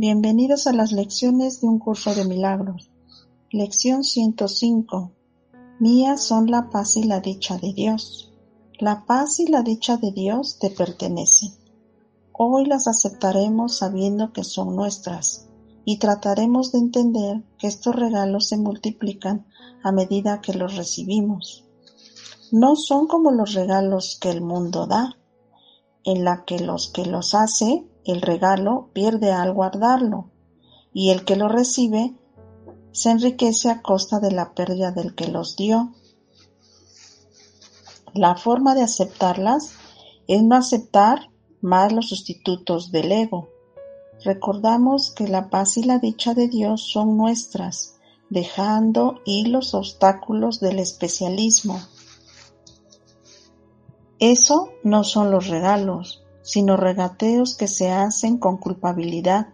Bienvenidos a las lecciones de un curso de milagros. Lección 105. Mías son la paz y la dicha de Dios. La paz y la dicha de Dios te pertenecen. Hoy las aceptaremos sabiendo que son nuestras y trataremos de entender que estos regalos se multiplican a medida que los recibimos. No son como los regalos que el mundo da, en la que los que los hace el regalo pierde al darlo y el que lo recibe se enriquece a costa de la pérdida del que los dio. La forma de aceptarlas es no aceptar más los sustitutos del ego. Recordamos que la paz y la dicha de Dios son nuestras, dejando ir los obstáculos del especialismo. Eso no son los regalos, sino regateos que se hacen con culpabilidad.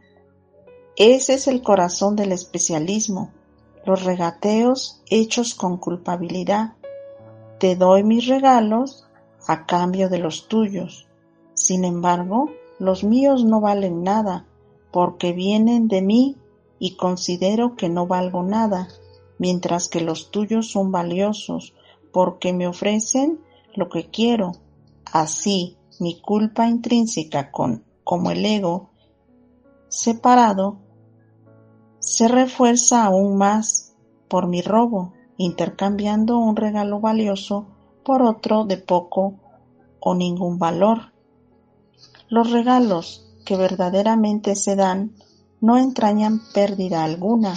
Ese es el corazón del especialismo, los regateos hechos con culpabilidad. Te doy mis regalos a cambio de los tuyos. Sin embargo, los míos no valen nada, porque vienen de mí y considero que no valgo nada, mientras que los tuyos son valiosos, porque me ofrecen lo que quiero. Así, mi culpa intrínseca con, como el ego separado se refuerza aún más por mi robo, intercambiando un regalo valioso por otro de poco o ningún valor. Los regalos que verdaderamente se dan no entrañan pérdida alguna.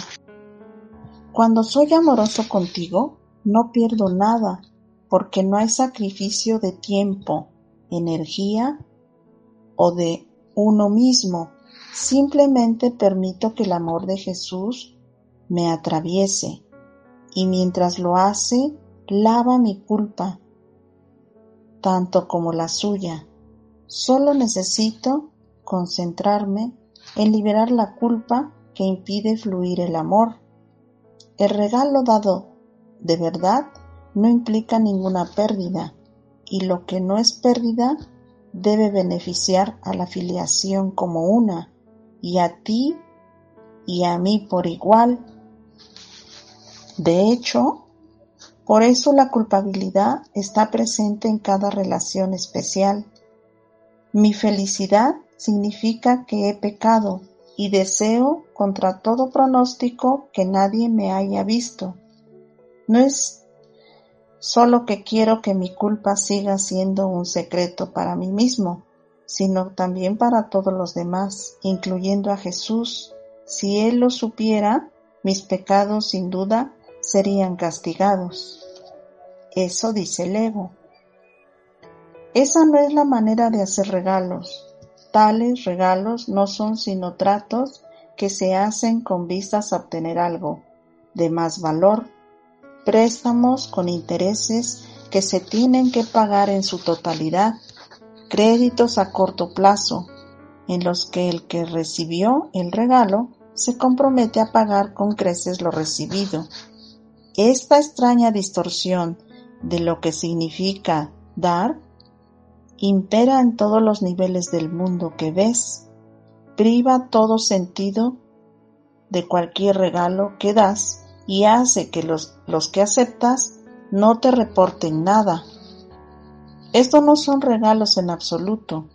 Cuando soy amoroso contigo, no pierdo nada, porque no hay sacrificio de tiempo, energía o de uno mismo. Simplemente permito que el amor de Jesús me atraviese y mientras lo hace, lava mi culpa, tanto como la suya. Solo necesito concentrarme en liberar la culpa que impide fluir el amor. El regalo dado de verdad no implica ninguna pérdida y lo que no es pérdida debe beneficiar a la filiación como una y a ti y a mí por igual. De hecho, por eso la culpabilidad está presente en cada relación especial. Mi felicidad significa que he pecado y deseo contra todo pronóstico que nadie me haya visto. No es solo que quiero que mi culpa siga siendo un secreto para mí mismo, sino también para todos los demás, incluyendo a Jesús. Si Él lo supiera, mis pecados sin duda serían castigados. Eso dice el ego. Esa no es la manera de hacer regalos. Tales regalos no son sino tratos que se hacen con vistas a obtener algo de más valor, préstamos con intereses que se tienen que pagar en su totalidad, créditos a corto plazo, en los que el que recibió el regalo se compromete a pagar con creces lo recibido. Esta extraña distorsión de lo que significa dar impera en todos los niveles del mundo que ves, priva todo sentido de cualquier regalo que das y hace que los, los que aceptas no te reporten nada. Estos no son regalos en absoluto,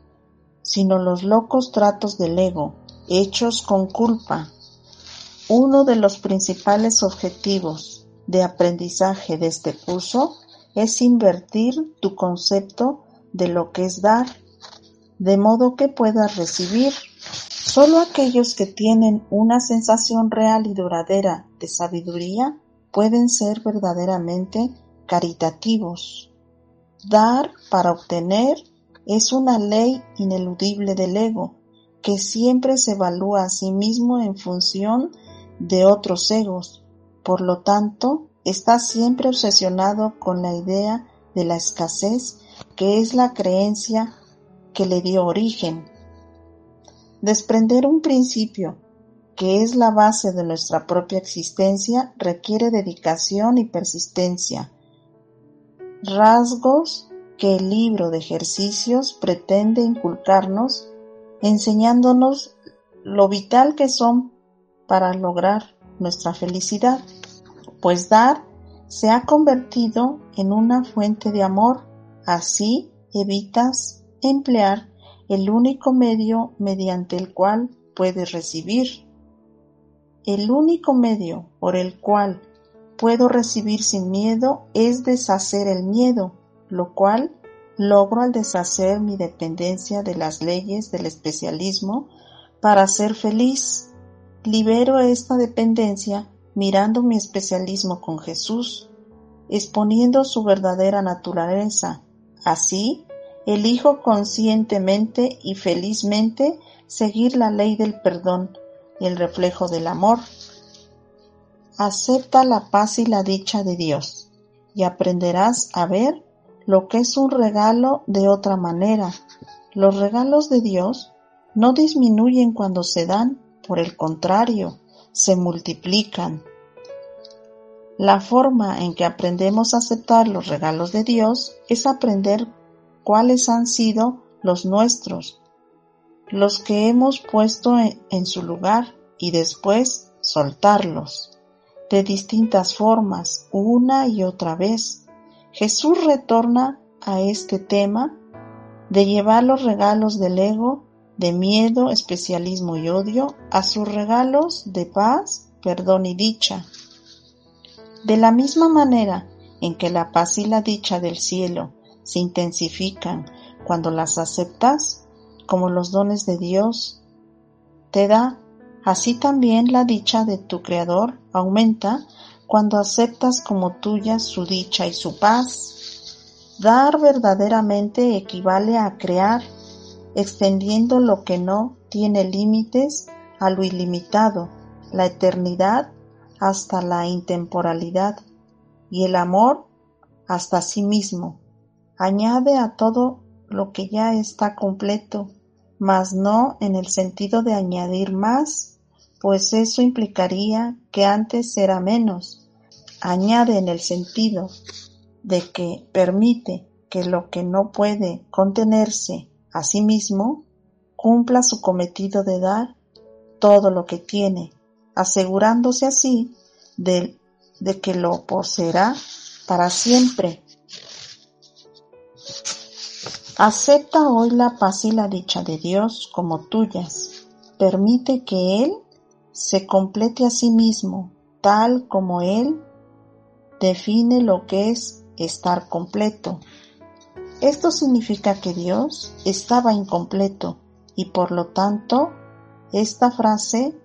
sino los locos tratos del ego, hechos con culpa. Uno de los principales objetivos de aprendizaje de este curso es invertir tu concepto de lo que es dar, de modo que puedas recibir. Solo aquellos que tienen una sensación real y duradera de sabiduría pueden ser verdaderamente caritativos. Dar para obtener es una ley ineludible del ego, que siempre se evalúa a sí mismo en función de otros egos. Por lo tanto, está siempre obsesionado con la idea de la escasez, que es la creencia que le dio origen. Desprender un principio, que es la base de nuestra propia existencia, requiere dedicación y persistencia, rasgos que el libro de ejercicios pretende inculcarnos, enseñándonos lo vital que son para lograr nuestra felicidad, pues dar se ha convertido en una fuente de amor, así evitas emplear el único medio mediante el cual puedes recibir. El único medio por el cual puedo recibir sin miedo es deshacer el miedo, lo cual logro al deshacer mi dependencia de las leyes del especialismo para ser feliz. Libero esta dependencia mirando mi especialismo con Jesús, exponiendo su verdadera naturaleza. Así, elijo conscientemente y felizmente seguir la ley del perdón, el reflejo del amor. Acepta la paz y la dicha de Dios, y aprenderás a ver lo que es un regalo de otra manera. Los regalos de Dios no disminuyen cuando se dan, por el contrario, se multiplican. La forma en que aprendemos a aceptar los regalos de Dios es aprender cuáles han sido los nuestros, los que hemos puesto en su lugar y después soltarlos de distintas formas una y otra vez. Jesús retorna a este tema de llevar los regalos del ego, de miedo, especialismo y odio, a sus regalos de paz, perdón y dicha. De la misma manera en que la paz y la dicha del cielo se intensifican cuando las aceptas, como los dones de Dios te da, así también la dicha de tu Creador aumenta cuando aceptas como tuya su dicha y su paz. Dar verdaderamente equivale a crear, extendiendo lo que no tiene límites a lo ilimitado, la eternidad hasta la intemporalidad y el amor hasta sí mismo. Añade a todo lo que ya está completo, mas no en el sentido de añadir más, pues eso implicaría que antes era menos. Añade en el sentido de que permite que lo que no puede contenerse a sí mismo cumpla su cometido de dar todo lo que tiene asegurándose así de, de que lo poseerá para siempre. Acepta hoy la paz y la dicha de Dios como tuyas. Permite que Él se complete a sí mismo, tal como Él define lo que es estar completo. Esto significa que Dios estaba incompleto y por lo tanto esta frase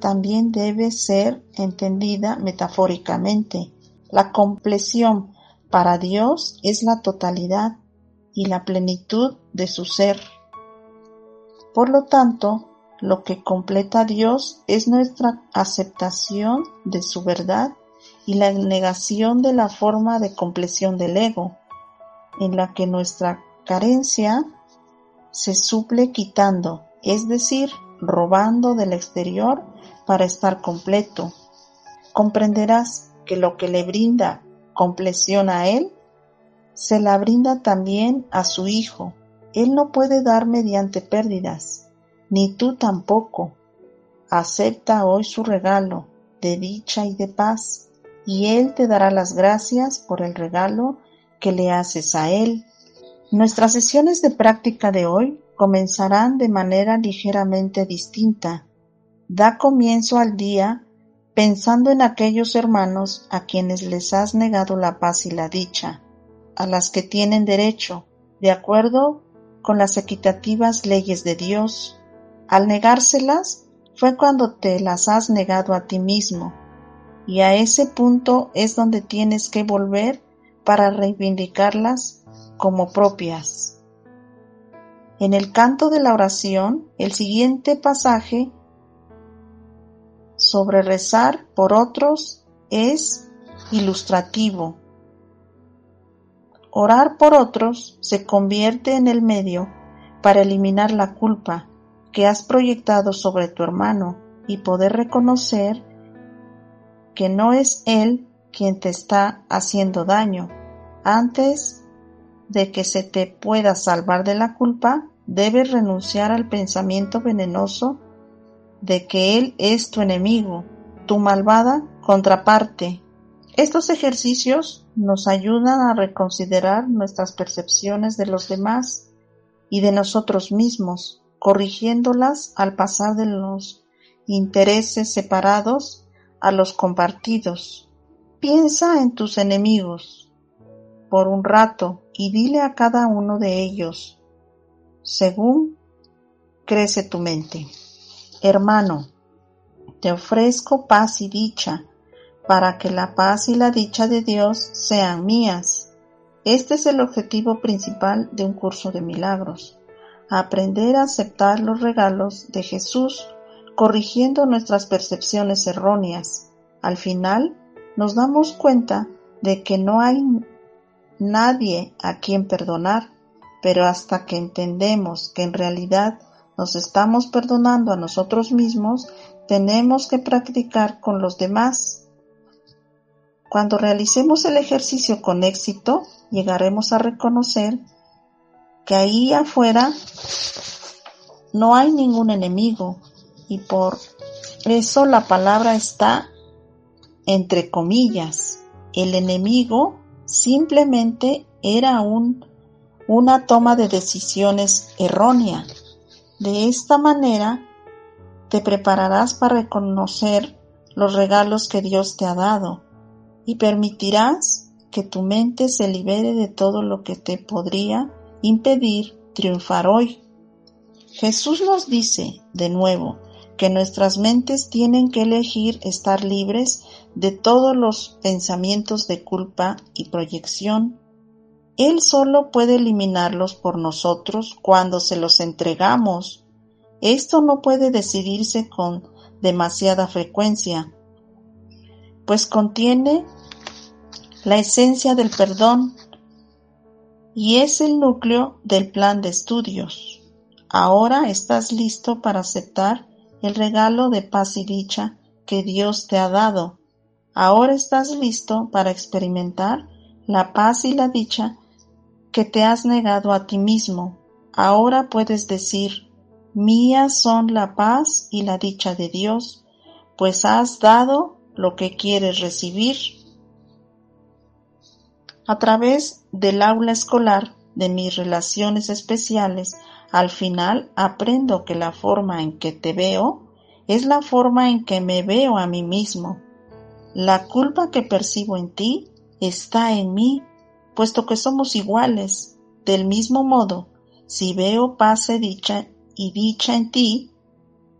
también debe ser entendida metafóricamente. La compleción para Dios es la totalidad y la plenitud de su ser. Por lo tanto, lo que completa a Dios es nuestra aceptación de su verdad y la negación de la forma de compleción del ego, en la que nuestra carencia se suple quitando, es decir, robando del exterior para estar completo. Comprenderás que lo que le brinda compleción a Él, se la brinda también a su Hijo. Él no puede dar mediante pérdidas, ni tú tampoco. Acepta hoy su regalo de dicha y de paz, y Él te dará las gracias por el regalo que le haces a Él. Nuestras sesiones de práctica de hoy comenzarán de manera ligeramente distinta Da comienzo al día pensando en aquellos hermanos a quienes les has negado la paz y la dicha, a las que tienen derecho, de acuerdo con las equitativas leyes de Dios. Al negárselas fue cuando te las has negado a ti mismo, y a ese punto es donde tienes que volver para reivindicarlas como propias. En el canto de la oración, el siguiente pasaje sobre rezar por otros es ilustrativo. Orar por otros se convierte en el medio para eliminar la culpa que has proyectado sobre tu hermano y poder reconocer que no es él quien te está haciendo daño. Antes de que se te pueda salvar de la culpa, debes renunciar al pensamiento venenoso de que él es tu enemigo, tu malvada contraparte. Estos ejercicios nos ayudan a reconsiderar nuestras percepciones de los demás y de nosotros mismos, corrigiéndolas al pasar de los intereses separados a los compartidos. Piensa en tus enemigos por un rato y dile a cada uno de ellos, según crece tu mente. Hermano, te ofrezco paz y dicha, para que la paz y la dicha de Dios sean mías. Este es el objetivo principal de un curso de milagros, aprender a aceptar los regalos de Jesús corrigiendo nuestras percepciones erróneas. Al final, nos damos cuenta de que no hay nadie a quien perdonar, pero hasta que entendemos que en realidad nos estamos perdonando a nosotros mismos, tenemos que practicar con los demás. Cuando realicemos el ejercicio con éxito, llegaremos a reconocer que ahí afuera no hay ningún enemigo, y por eso la palabra está entre comillas. El enemigo simplemente era un, una toma de decisiones errónea. De esta manera te prepararás para reconocer los regalos que Dios te ha dado y permitirás que tu mente se libere de todo lo que te podría impedir triunfar hoy. Jesús nos dice de nuevo que nuestras mentes tienen que elegir estar libres de todos los pensamientos de culpa y proyección. Él solo puede eliminarlos por nosotros cuando se los entregamos. Esto no puede decidirse con demasiada frecuencia, pues contiene la esencia del perdón y es el núcleo del plan de estudios. Ahora estás listo para aceptar el regalo de paz y dicha que Dios te ha dado. Ahora estás listo para experimentar la paz y la dicha que te has negado a ti mismo. Ahora puedes decir, mías son la paz y la dicha de Dios, pues has dado lo que quieres recibir. A través del aula escolar de mis relaciones especiales al final aprendo que la forma en que te veo es la forma en que me veo a mí mismo. La culpa que percibo en ti está en mí, puesto que somos iguales. Del mismo modo, si veo paz dicha y dicha en ti,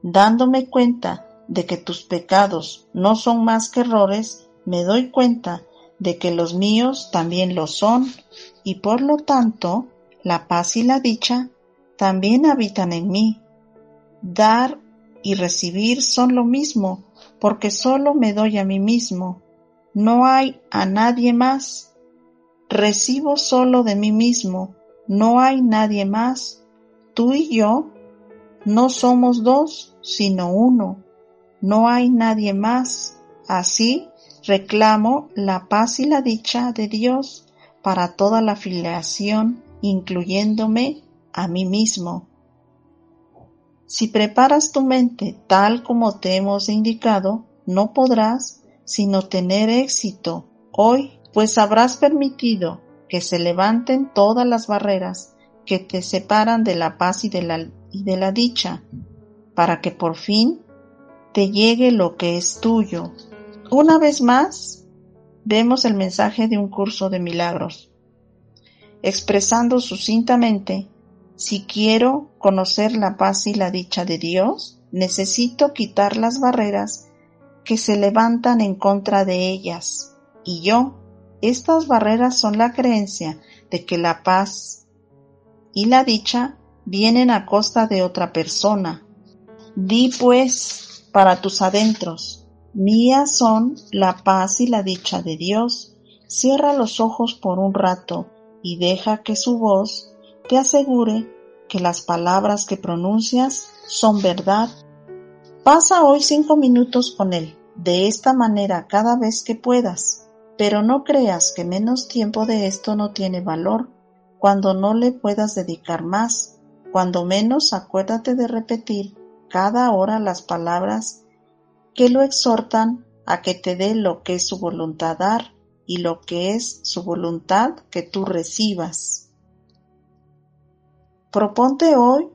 dándome cuenta de que tus pecados no son más que errores, me doy cuenta de que los míos también lo son, y por lo tanto, la paz y la dicha también habitan en mí. Dar y recibir son lo mismo, porque solo me doy a mí mismo. No hay a nadie más. Recibo solo de mí mismo. No hay nadie más. Tú y yo no somos dos, sino uno. No hay nadie más. Así reclamo la paz y la dicha de Dios para toda la filiación, incluyéndome a mí mismo. Si preparas tu mente tal como te hemos indicado, no podrás sino tener éxito hoy, pues habrás permitido que se levanten todas las barreras que te separan de la paz y de la, y de la dicha, para que por fin te llegue lo que es tuyo. Una vez más, vemos el mensaje de un curso de milagros, expresando sucintamente si quiero conocer la paz y la dicha de Dios, necesito quitar las barreras que se levantan en contra de ellas. Y yo, estas barreras son la creencia de que la paz y la dicha vienen a costa de otra persona. Di pues para tus adentros, mías son la paz y la dicha de Dios. Cierra los ojos por un rato y deja que su voz te asegure que las palabras que pronuncias son verdad. Pasa hoy cinco minutos con él, de esta manera cada vez que puedas, pero no creas que menos tiempo de esto no tiene valor cuando no le puedas dedicar más. Cuando menos acuérdate de repetir cada hora las palabras que lo exhortan a que te dé lo que es su voluntad dar y lo que es su voluntad que tú recibas. Proponte hoy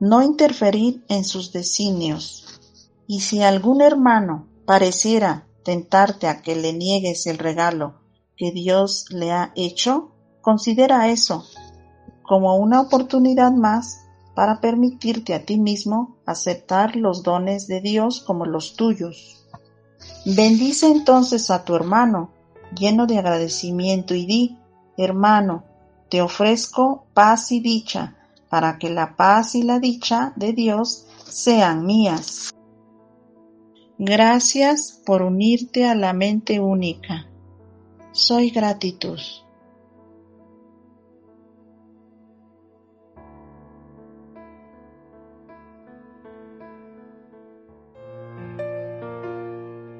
no interferir en sus designios, y si algún hermano pareciera tentarte a que le niegues el regalo que Dios le ha hecho, considera eso como una oportunidad más para permitirte a ti mismo aceptar los dones de Dios como los tuyos. Bendice entonces a tu hermano, lleno de agradecimiento, y di, hermano, te ofrezco paz y dicha, para que la paz y la dicha de Dios sean mías. Gracias por unirte a la mente única. Soy gratitud.